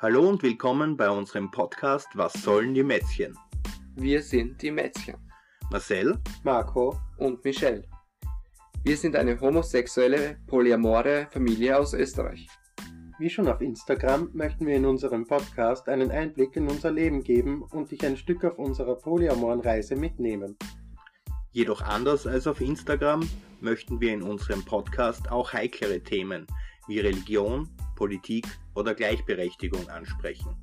Hallo und willkommen bei unserem Podcast Was sollen die Mätzchen? Wir sind die Mätzchen. Marcel, Marco und Michelle. Wir sind eine homosexuelle, polyamore Familie aus Österreich. Wie schon auf Instagram möchten wir in unserem Podcast einen Einblick in unser Leben geben und dich ein Stück auf unserer polyamoren Reise mitnehmen. Jedoch anders als auf Instagram möchten wir in unserem Podcast auch heiklere Themen wie Religion, Politik oder Gleichberechtigung ansprechen.